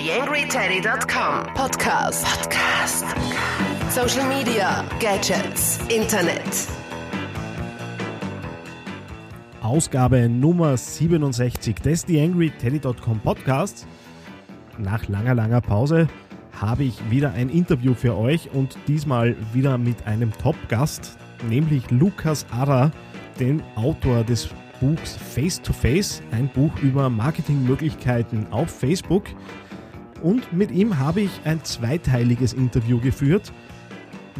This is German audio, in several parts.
TheAngryTeddy.com Podcast. Podcast. Social Media, Gadgets, Internet. Ausgabe Nummer 67 des TheAngryTeddy.com Podcasts. Nach langer, langer Pause habe ich wieder ein Interview für euch und diesmal wieder mit einem Top-Gast, nämlich Lukas Ara, den Autor des Buchs Face to Face, ein Buch über Marketingmöglichkeiten auf Facebook. Und mit ihm habe ich ein zweiteiliges Interview geführt.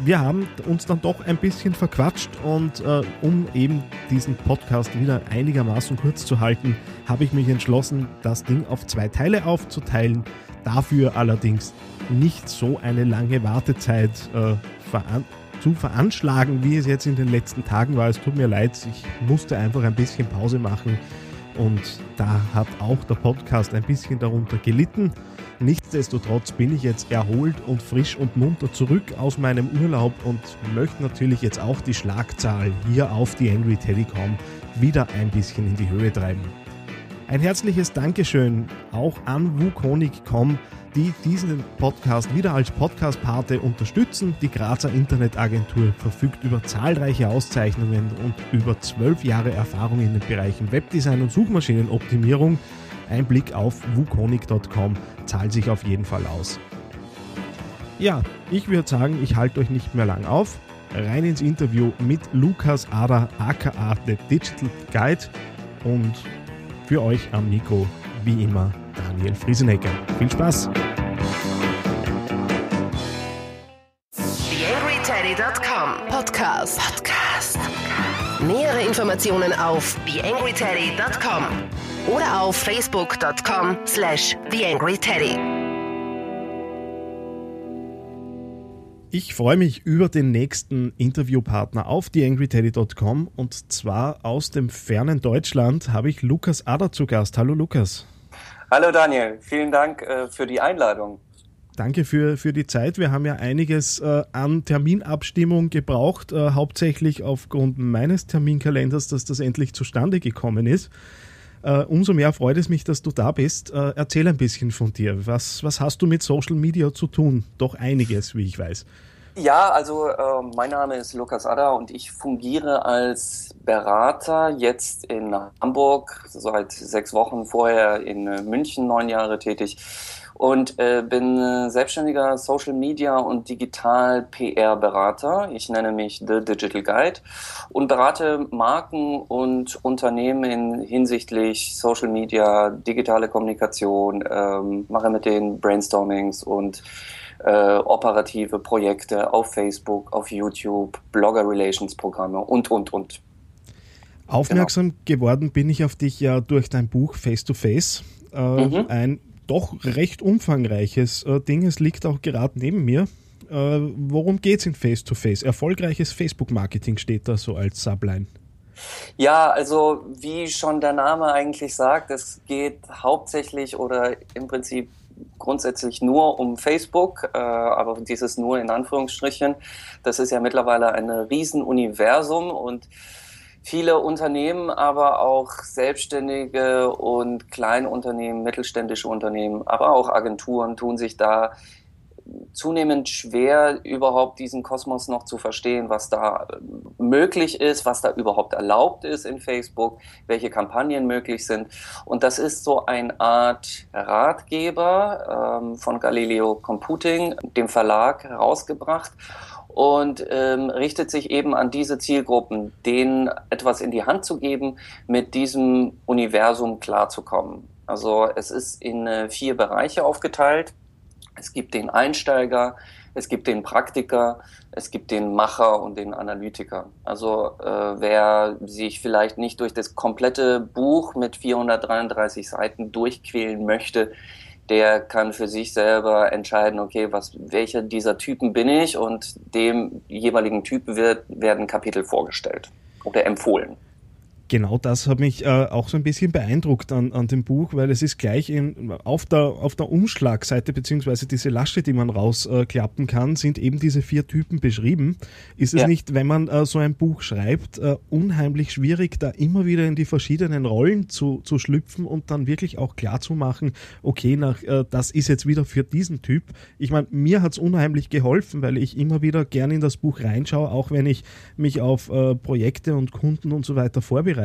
Wir haben uns dann doch ein bisschen verquatscht und äh, um eben diesen Podcast wieder einigermaßen kurz zu halten, habe ich mich entschlossen, das Ding auf zwei Teile aufzuteilen. Dafür allerdings nicht so eine lange Wartezeit äh, zu veranschlagen, wie es jetzt in den letzten Tagen war. Es tut mir leid, ich musste einfach ein bisschen Pause machen und da hat auch der Podcast ein bisschen darunter gelitten. Nichtsdestotrotz bin ich jetzt erholt und frisch und munter zurück aus meinem Urlaub und möchte natürlich jetzt auch die Schlagzahl hier auf die Angry Telecom wieder ein bisschen in die Höhe treiben. Ein herzliches Dankeschön auch an WooConic.com die diesen Podcast wieder als Podcast-Pate unterstützen. Die Grazer Internetagentur verfügt über zahlreiche Auszeichnungen und über zwölf Jahre Erfahrung in den Bereichen Webdesign und Suchmaschinenoptimierung. Ein Blick auf wukonic.com zahlt sich auf jeden Fall aus. Ja, ich würde sagen, ich halte euch nicht mehr lang auf. Rein ins Interview mit Lukas Ada aka The Digital Guide und für euch am Mikro wie immer Daniel Friesenecker. Viel Spaß! TheAngryTeddy.com Podcast. Podcast. Nähere Informationen auf TheAngryTeddy.com oder auf Facebook.com slash TheAngryTeddy. Ich freue mich über den nächsten Interviewpartner auf TheAngryTeddy.com und zwar aus dem fernen Deutschland habe ich Lukas Ader zu Gast. Hallo Lukas. Hallo Daniel, vielen Dank äh, für die Einladung. Danke für, für die Zeit. Wir haben ja einiges äh, an Terminabstimmung gebraucht, äh, hauptsächlich aufgrund meines Terminkalenders, dass das endlich zustande gekommen ist. Äh, umso mehr freut es mich, dass du da bist. Äh, erzähl ein bisschen von dir. Was, was hast du mit Social Media zu tun? Doch einiges, wie ich weiß. Ja, also äh, mein Name ist Lukas Adda und ich fungiere als Berater jetzt in Hamburg, seit sechs Wochen vorher in äh, München neun Jahre tätig und äh, bin äh, selbstständiger Social Media und Digital PR Berater. Ich nenne mich The Digital Guide und berate Marken und Unternehmen hinsichtlich Social Media, digitale Kommunikation, ähm, mache mit den Brainstormings und äh, operative Projekte auf Facebook, auf YouTube, Blogger Relations Programme und, und, und. Aufmerksam genau. geworden bin ich auf dich ja durch dein Buch Face to Face. Äh, mhm. Ein doch recht umfangreiches äh, Ding. Es liegt auch gerade neben mir. Äh, worum geht es in Face to Face? Erfolgreiches Facebook-Marketing steht da so als Subline. Ja, also wie schon der Name eigentlich sagt, es geht hauptsächlich oder im Prinzip grundsätzlich nur um Facebook, äh, aber dieses nur in Anführungsstrichen, das ist ja mittlerweile ein Riesenuniversum und viele Unternehmen, aber auch Selbstständige und Kleinunternehmen, mittelständische Unternehmen, aber auch Agenturen tun sich da zunehmend schwer, überhaupt diesen Kosmos noch zu verstehen, was da äh, möglich ist, was da überhaupt erlaubt ist in Facebook, welche Kampagnen möglich sind. Und das ist so eine Art Ratgeber ähm, von Galileo Computing, dem Verlag, herausgebracht und ähm, richtet sich eben an diese Zielgruppen, denen etwas in die Hand zu geben, mit diesem Universum klarzukommen. Also es ist in äh, vier Bereiche aufgeteilt. Es gibt den Einsteiger, es gibt den Praktiker, es gibt den Macher und den Analytiker. Also äh, wer sich vielleicht nicht durch das komplette Buch mit 433 Seiten durchquälen möchte, der kann für sich selber entscheiden, okay, was, welcher dieser Typen bin ich und dem jeweiligen Typen wird, werden Kapitel vorgestellt oder empfohlen. Genau das hat mich äh, auch so ein bisschen beeindruckt an, an dem Buch, weil es ist gleich in, auf, der, auf der Umschlagseite, beziehungsweise diese Lasche, die man rausklappen äh, kann, sind eben diese vier Typen beschrieben. Ist es ja. nicht, wenn man äh, so ein Buch schreibt, äh, unheimlich schwierig, da immer wieder in die verschiedenen Rollen zu, zu schlüpfen und dann wirklich auch klar zu machen, okay, nach, äh, das ist jetzt wieder für diesen Typ. Ich meine, mir hat es unheimlich geholfen, weil ich immer wieder gerne in das Buch reinschaue, auch wenn ich mich auf äh, Projekte und Kunden und so weiter vorbereite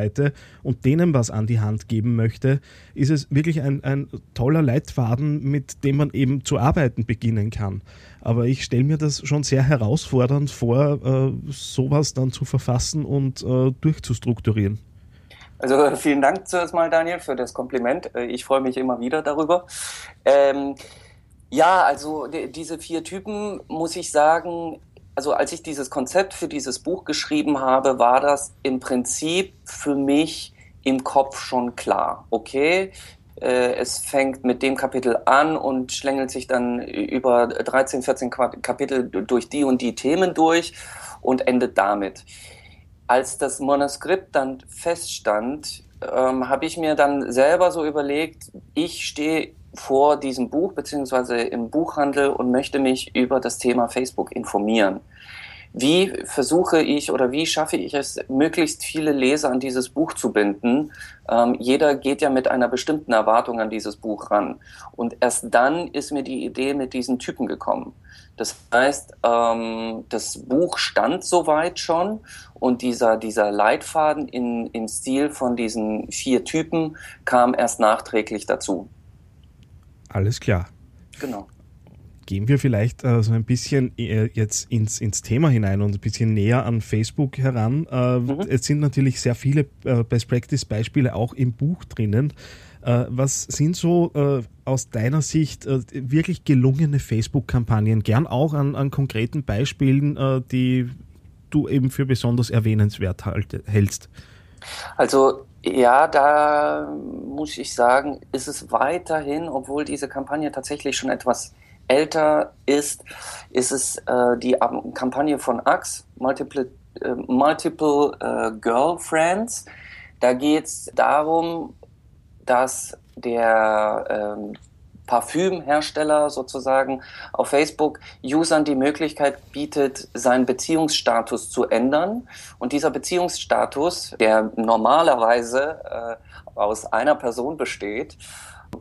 und denen was an die Hand geben möchte, ist es wirklich ein, ein toller Leitfaden, mit dem man eben zu arbeiten beginnen kann. Aber ich stelle mir das schon sehr herausfordernd vor, äh, sowas dann zu verfassen und äh, durchzustrukturieren. Also vielen Dank zuerst mal, Daniel, für das Kompliment. Äh, ich freue mich immer wieder darüber. Ähm, ja, also die, diese vier Typen, muss ich sagen, also als ich dieses Konzept für dieses Buch geschrieben habe, war das im Prinzip für mich im Kopf schon klar. Okay, äh, es fängt mit dem Kapitel an und schlängelt sich dann über 13, 14 Kapitel durch die und die Themen durch und endet damit. Als das Manuskript dann feststand, ähm, habe ich mir dann selber so überlegt, ich stehe vor diesem Buch beziehungsweise im Buchhandel und möchte mich über das Thema Facebook informieren. Wie versuche ich oder wie schaffe ich es, möglichst viele Leser an dieses Buch zu binden? Ähm, jeder geht ja mit einer bestimmten Erwartung an dieses Buch ran. Und erst dann ist mir die Idee mit diesen Typen gekommen. Das heißt, ähm, das Buch stand soweit schon und dieser, dieser Leitfaden in, im Stil von diesen vier Typen kam erst nachträglich dazu. Alles klar. Genau. Gehen wir vielleicht äh, so ein bisschen äh, jetzt ins, ins Thema hinein und ein bisschen näher an Facebook heran. Äh, mhm. Es sind natürlich sehr viele äh, Best Practice Beispiele auch im Buch drinnen. Äh, was sind so äh, aus deiner Sicht wirklich gelungene Facebook-Kampagnen? Gern auch an, an konkreten Beispielen, die du eben für besonders erwähnenswert halt, hältst. Also ja, da muss ich sagen, ist es weiterhin, obwohl diese Kampagne tatsächlich schon etwas älter ist, ist es äh, die Kampagne von Axe, Multiple, äh, Multiple äh, Girlfriends. Da geht es darum, dass der ähm, Parfümhersteller sozusagen auf Facebook Usern die Möglichkeit bietet, seinen Beziehungsstatus zu ändern. Und dieser Beziehungsstatus, der normalerweise äh, aus einer Person besteht,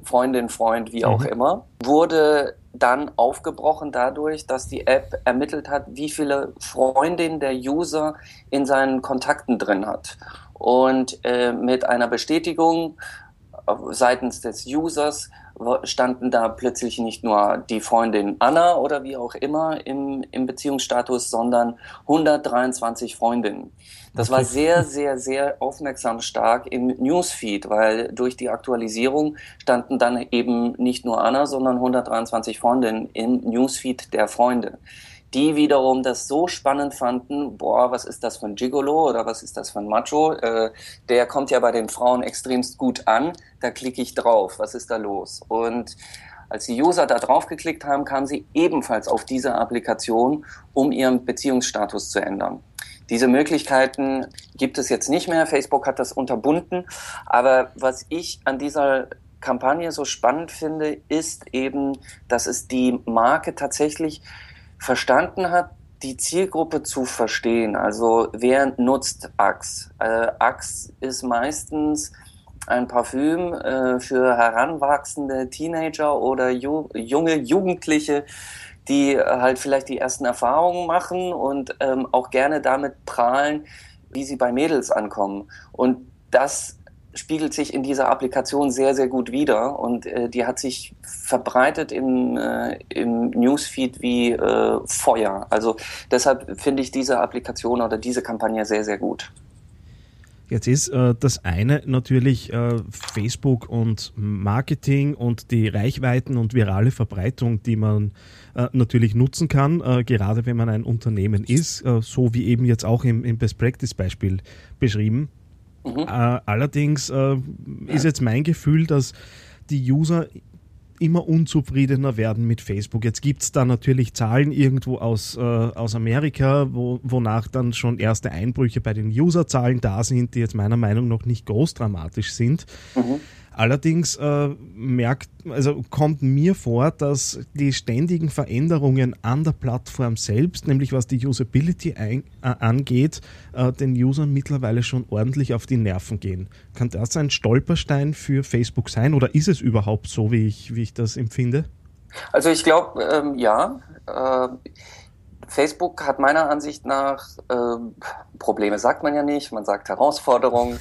Freundin, Freund, wie auch mhm. immer, wurde dann aufgebrochen dadurch, dass die App ermittelt hat, wie viele Freundinnen der User in seinen Kontakten drin hat. Und äh, mit einer Bestätigung seitens des Users standen da plötzlich nicht nur die Freundin Anna oder wie auch immer im, im Beziehungsstatus, sondern 123 Freundinnen. Das war sehr, sehr, sehr aufmerksam stark im Newsfeed, weil durch die Aktualisierung standen dann eben nicht nur Anna, sondern 123 Freundinnen im Newsfeed der Freunde die wiederum das so spannend fanden, boah, was ist das ein Gigolo oder was ist das ein Macho? Äh, der kommt ja bei den Frauen extremst gut an, da klicke ich drauf, was ist da los? Und als die User da drauf geklickt haben, kamen sie ebenfalls auf diese Applikation, um ihren Beziehungsstatus zu ändern. Diese Möglichkeiten gibt es jetzt nicht mehr. Facebook hat das unterbunden. Aber was ich an dieser Kampagne so spannend finde, ist eben, dass es die Marke tatsächlich verstanden hat, die Zielgruppe zu verstehen. Also wer nutzt Axe? Äh, Axe ist meistens ein Parfüm äh, für heranwachsende Teenager oder ju junge Jugendliche, die halt vielleicht die ersten Erfahrungen machen und ähm, auch gerne damit prahlen, wie sie bei Mädels ankommen. Und das spiegelt sich in dieser Applikation sehr, sehr gut wider und äh, die hat sich verbreitet im, äh, im Newsfeed wie äh, Feuer. Also deshalb finde ich diese Applikation oder diese Kampagne sehr, sehr gut. Jetzt ist äh, das eine natürlich äh, Facebook und Marketing und die Reichweiten und virale Verbreitung, die man äh, natürlich nutzen kann, äh, gerade wenn man ein Unternehmen ist, äh, so wie eben jetzt auch im, im Best Practice Beispiel beschrieben. Mhm. Äh, allerdings äh, ist jetzt mein Gefühl, dass die User immer unzufriedener werden mit Facebook. Jetzt gibt es da natürlich Zahlen irgendwo aus, äh, aus Amerika, wo, wonach dann schon erste Einbrüche bei den Userzahlen da sind, die jetzt meiner Meinung nach nicht groß dramatisch sind. Mhm. Allerdings äh, merkt, also kommt mir vor, dass die ständigen Veränderungen an der Plattform selbst, nämlich was die Usability ein, äh, angeht, äh, den Usern mittlerweile schon ordentlich auf die Nerven gehen. Kann das ein Stolperstein für Facebook sein oder ist es überhaupt so, wie ich, wie ich das empfinde? Also ich glaube, ähm, ja. Äh, Facebook hat meiner Ansicht nach ähm, Probleme, sagt man ja nicht, man sagt Herausforderungen.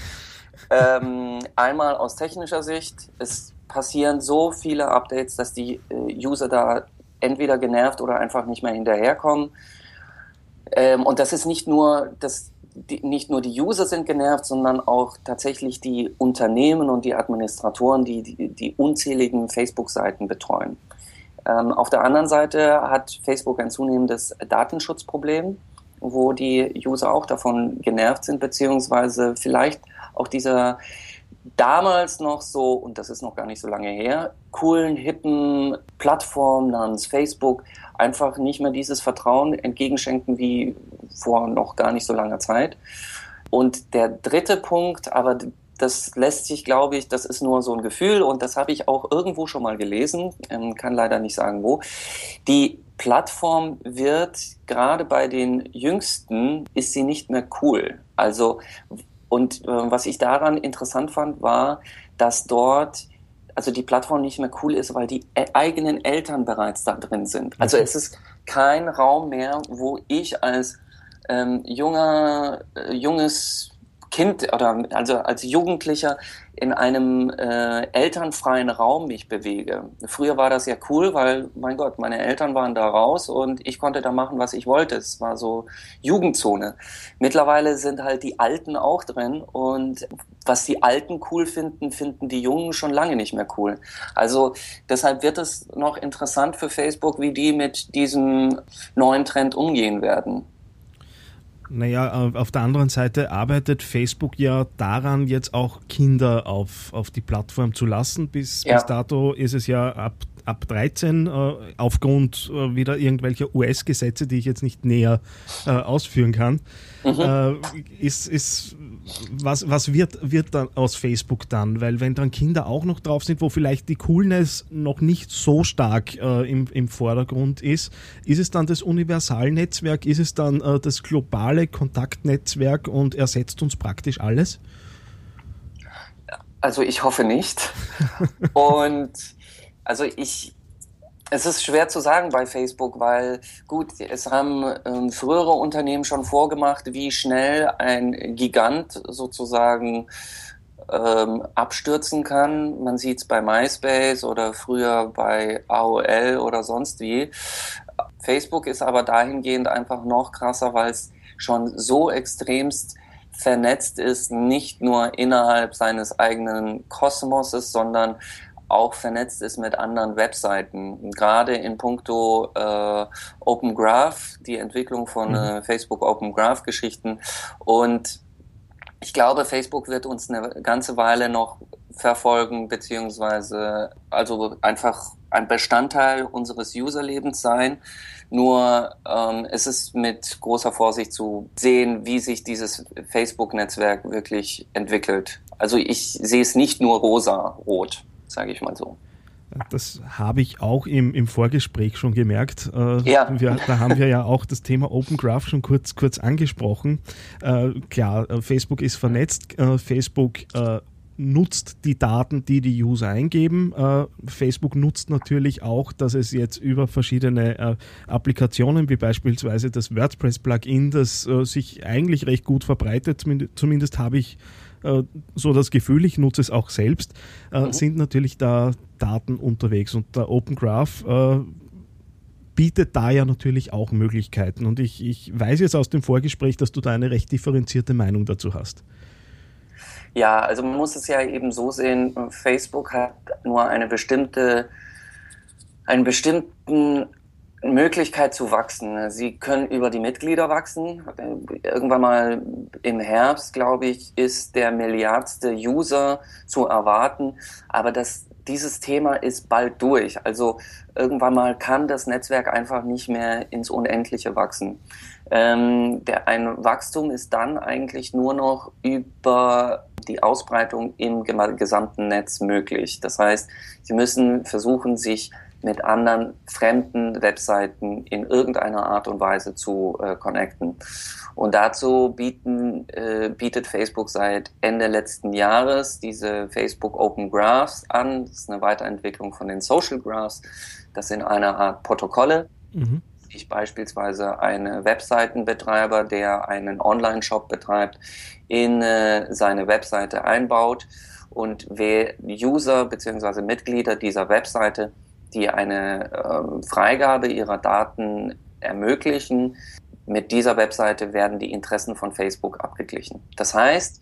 Ähm, einmal aus technischer Sicht, es passieren so viele Updates, dass die äh, User da entweder genervt oder einfach nicht mehr hinterherkommen. Ähm, und das ist nicht nur, das, die, nicht nur die User sind genervt, sondern auch tatsächlich die Unternehmen und die Administratoren, die die, die unzähligen Facebook-Seiten betreuen. Ähm, auf der anderen Seite hat Facebook ein zunehmendes Datenschutzproblem, wo die User auch davon genervt sind, beziehungsweise vielleicht auch dieser damals noch so, und das ist noch gar nicht so lange her, coolen, hippen Plattform namens Facebook einfach nicht mehr dieses Vertrauen entgegenschenken wie vor noch gar nicht so langer Zeit. Und der dritte Punkt, aber das lässt sich, glaube ich, das ist nur so ein Gefühl und das habe ich auch irgendwo schon mal gelesen, ähm, kann leider nicht sagen wo. Die Plattform wird gerade bei den Jüngsten ist sie nicht mehr cool. Also und äh, was ich daran interessant fand, war, dass dort also die Plattform nicht mehr cool ist, weil die e-, eigenen Eltern bereits da drin sind. Also es ist kein Raum mehr, wo ich als ähm, junger, äh, junges Kind oder also als Jugendlicher in einem äh, elternfreien Raum mich bewege. Früher war das ja cool, weil, mein Gott, meine Eltern waren da raus und ich konnte da machen, was ich wollte. Es war so Jugendzone. Mittlerweile sind halt die Alten auch drin und was die Alten cool finden, finden die Jungen schon lange nicht mehr cool. Also deshalb wird es noch interessant für Facebook, wie die mit diesem neuen Trend umgehen werden. Naja, auf der anderen Seite arbeitet Facebook ja daran, jetzt auch Kinder auf, auf die Plattform zu lassen. Bis, ja. bis dato ist es ja ab ab 13 äh, aufgrund äh, wieder irgendwelcher US-Gesetze, die ich jetzt nicht näher äh, ausführen kann. Mhm. Äh, ist, ist, was was wird, wird dann aus Facebook dann? Weil wenn dann Kinder auch noch drauf sind, wo vielleicht die Coolness noch nicht so stark äh, im, im Vordergrund ist, ist es dann das Universalnetzwerk, ist es dann äh, das globale Kontaktnetzwerk und ersetzt uns praktisch alles? Also ich hoffe nicht. und also ich, es ist schwer zu sagen bei Facebook, weil gut, es haben ähm, frühere Unternehmen schon vorgemacht, wie schnell ein Gigant sozusagen ähm, abstürzen kann. Man sieht es bei MySpace oder früher bei AOL oder sonst wie. Facebook ist aber dahingehend einfach noch krasser, weil es schon so extremst vernetzt ist, nicht nur innerhalb seines eigenen Kosmoses, sondern auch vernetzt ist mit anderen Webseiten. Gerade in puncto äh, Open Graph, die Entwicklung von mhm. äh, Facebook Open Graph Geschichten. Und ich glaube, Facebook wird uns eine ganze Weile noch verfolgen, beziehungsweise also einfach ein Bestandteil unseres Userlebens sein. Nur ähm, es ist mit großer Vorsicht zu sehen, wie sich dieses Facebook-Netzwerk wirklich entwickelt. Also ich sehe es nicht nur rosa-rot sage ich mal so. Das habe ich auch im, im Vorgespräch schon gemerkt. Äh, ja. Wir, da haben wir ja auch das Thema Open Graph schon kurz, kurz angesprochen. Äh, klar, äh, Facebook ist vernetzt. Äh, Facebook äh, nutzt die Daten, die die User eingeben. Facebook nutzt natürlich auch, dass es jetzt über verschiedene Applikationen, wie beispielsweise das WordPress-Plugin, das sich eigentlich recht gut verbreitet, zumindest, zumindest habe ich so das Gefühl, ich nutze es auch selbst, äh, mhm. sind natürlich da Daten unterwegs und der Open Graph äh, bietet da ja natürlich auch Möglichkeiten. Und ich, ich weiß jetzt aus dem Vorgespräch, dass du da eine recht differenzierte Meinung dazu hast. Ja, also man muss es ja eben so sehen, Facebook hat nur eine bestimmte, einen bestimmten Möglichkeit zu wachsen. Sie können über die Mitglieder wachsen. Irgendwann mal im Herbst, glaube ich, ist der milliardste User zu erwarten. Aber das dieses Thema ist bald durch. Also irgendwann mal kann das Netzwerk einfach nicht mehr ins Unendliche wachsen. Ähm, der, ein Wachstum ist dann eigentlich nur noch über die Ausbreitung im gesamten Netz möglich. Das heißt, Sie müssen versuchen, sich mit anderen fremden Webseiten in irgendeiner Art und Weise zu äh, connecten. Und dazu bieten, äh, bietet Facebook seit Ende letzten Jahres diese Facebook Open Graphs an. Das ist eine Weiterentwicklung von den Social Graphs. Das sind eine Art Protokolle. Mhm. Ich beispielsweise eine Webseitenbetreiber, der einen Online-Shop betreibt, in äh, seine Webseite einbaut und wer User bzw. Mitglieder dieser Webseite die eine ähm, Freigabe ihrer Daten ermöglichen. Mit dieser Webseite werden die Interessen von Facebook abgeglichen. Das heißt,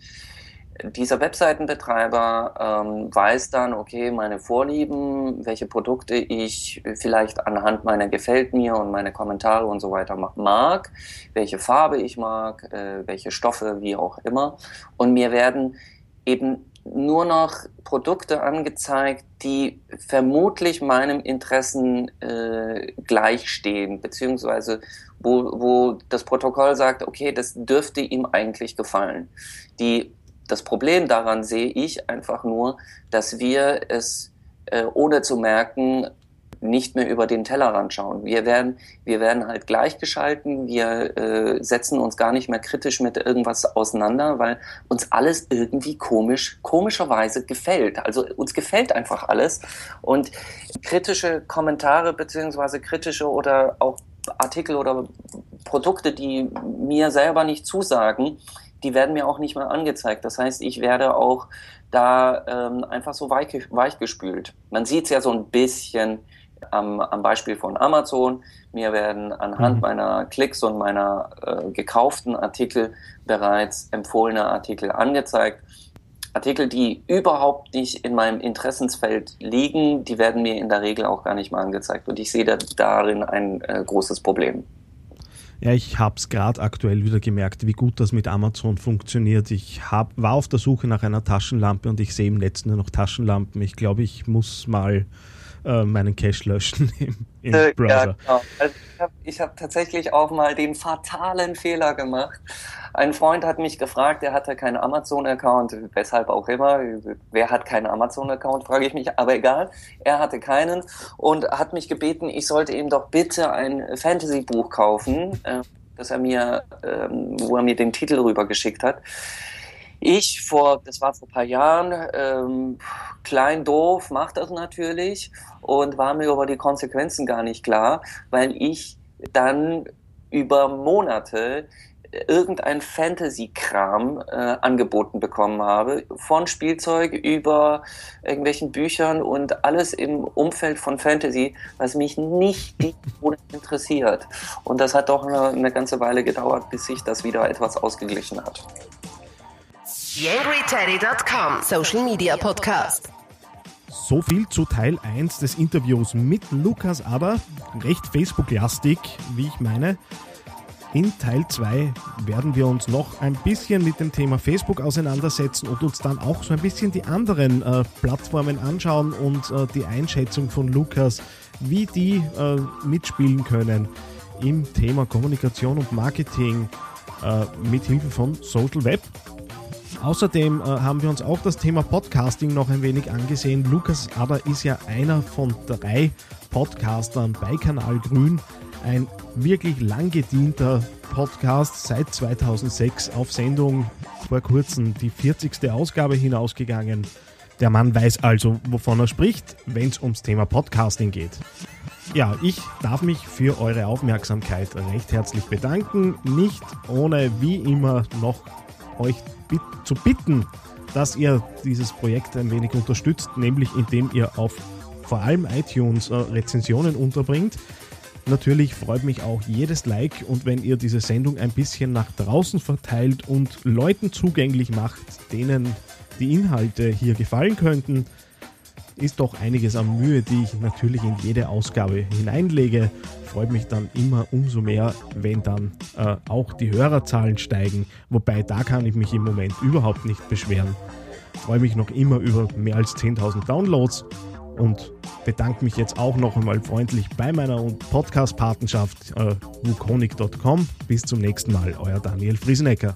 dieser Webseitenbetreiber ähm, weiß dann, okay, meine Vorlieben, welche Produkte ich vielleicht anhand meiner gefällt mir und meine Kommentare und so weiter mag, welche Farbe ich mag, äh, welche Stoffe, wie auch immer. Und mir werden eben nur noch Produkte angezeigt, die vermutlich meinem Interessen äh, gleichstehen, beziehungsweise wo, wo das Protokoll sagt, okay, das dürfte ihm eigentlich gefallen. Die, das Problem daran sehe ich einfach nur, dass wir es äh, ohne zu merken nicht mehr über den Tellerrand schauen. Wir werden, wir werden halt gleichgeschalten, wir äh, setzen uns gar nicht mehr kritisch mit irgendwas auseinander, weil uns alles irgendwie komisch, komischerweise gefällt. Also uns gefällt einfach alles. Und kritische Kommentare beziehungsweise kritische oder auch Artikel oder Produkte, die mir selber nicht zusagen, die werden mir auch nicht mehr angezeigt. Das heißt, ich werde auch da ähm, einfach so weich, weichgespült. Man sieht es ja so ein bisschen am, am Beispiel von Amazon. Mir werden anhand mhm. meiner Klicks und meiner äh, gekauften Artikel bereits empfohlene Artikel angezeigt. Artikel, die überhaupt nicht in meinem Interessensfeld liegen, die werden mir in der Regel auch gar nicht mal angezeigt. Und ich sehe da, darin ein äh, großes Problem. Ja, ich habe es gerade aktuell wieder gemerkt, wie gut das mit Amazon funktioniert. Ich hab, war auf der Suche nach einer Taschenlampe und ich sehe im Netz nur noch Taschenlampen. Ich glaube, ich muss mal äh, meinen Cache löschen im, im äh, Browser. Ja, genau. Also ich habe hab tatsächlich auch mal den fatalen Fehler gemacht. Ein Freund hat mich gefragt, der hatte keinen Amazon-Account, weshalb auch immer. Wer hat keinen Amazon-Account, frage ich mich, aber egal. Er hatte keinen und hat mich gebeten, ich sollte ihm doch bitte ein Fantasy-Buch kaufen, äh, dass er mir, ähm, wo er mir den Titel rübergeschickt hat. Ich vor, das war vor ein paar Jahren, ähm, klein doof, macht das natürlich und war mir über die Konsequenzen gar nicht klar, weil ich dann über Monate irgendein Fantasy-Kram äh, angeboten bekommen habe, von Spielzeug über irgendwelchen Büchern und alles im Umfeld von Fantasy, was mich nicht interessiert. Und das hat doch eine, eine ganze Weile gedauert, bis sich das wieder etwas ausgeglichen hat. YangryTeddy.com Social Media Podcast. So viel zu Teil 1 des Interviews mit Lukas Aber, recht Facebook-lastig, wie ich meine. In Teil 2 werden wir uns noch ein bisschen mit dem Thema Facebook auseinandersetzen und uns dann auch so ein bisschen die anderen äh, Plattformen anschauen und äh, die Einschätzung von Lukas, wie die äh, mitspielen können im Thema Kommunikation und Marketing äh, mit Hilfe von Social Web. Außerdem äh, haben wir uns auch das Thema Podcasting noch ein wenig angesehen. Lukas aber ist ja einer von drei Podcastern bei Kanal Grün. Ein wirklich lang gedienter Podcast seit 2006 auf Sendung vor kurzem die 40. Ausgabe hinausgegangen. Der Mann weiß also, wovon er spricht, wenn es ums Thema Podcasting geht. Ja, ich darf mich für eure Aufmerksamkeit recht herzlich bedanken. Nicht ohne wie immer noch euch zu bitten, dass ihr dieses Projekt ein wenig unterstützt, nämlich indem ihr auf vor allem iTunes äh, Rezensionen unterbringt. Natürlich freut mich auch jedes Like und wenn ihr diese Sendung ein bisschen nach draußen verteilt und Leuten zugänglich macht, denen die Inhalte hier gefallen könnten, ist doch einiges an Mühe, die ich natürlich in jede Ausgabe hineinlege. Freut mich dann immer umso mehr, wenn dann äh, auch die Hörerzahlen steigen. Wobei da kann ich mich im Moment überhaupt nicht beschweren. Freue mich noch immer über mehr als 10.000 Downloads und bedanke mich jetzt auch noch einmal freundlich bei meiner Podcast-Patenschaft äh, wukonic.com. Bis zum nächsten Mal, euer Daniel Friesenecker.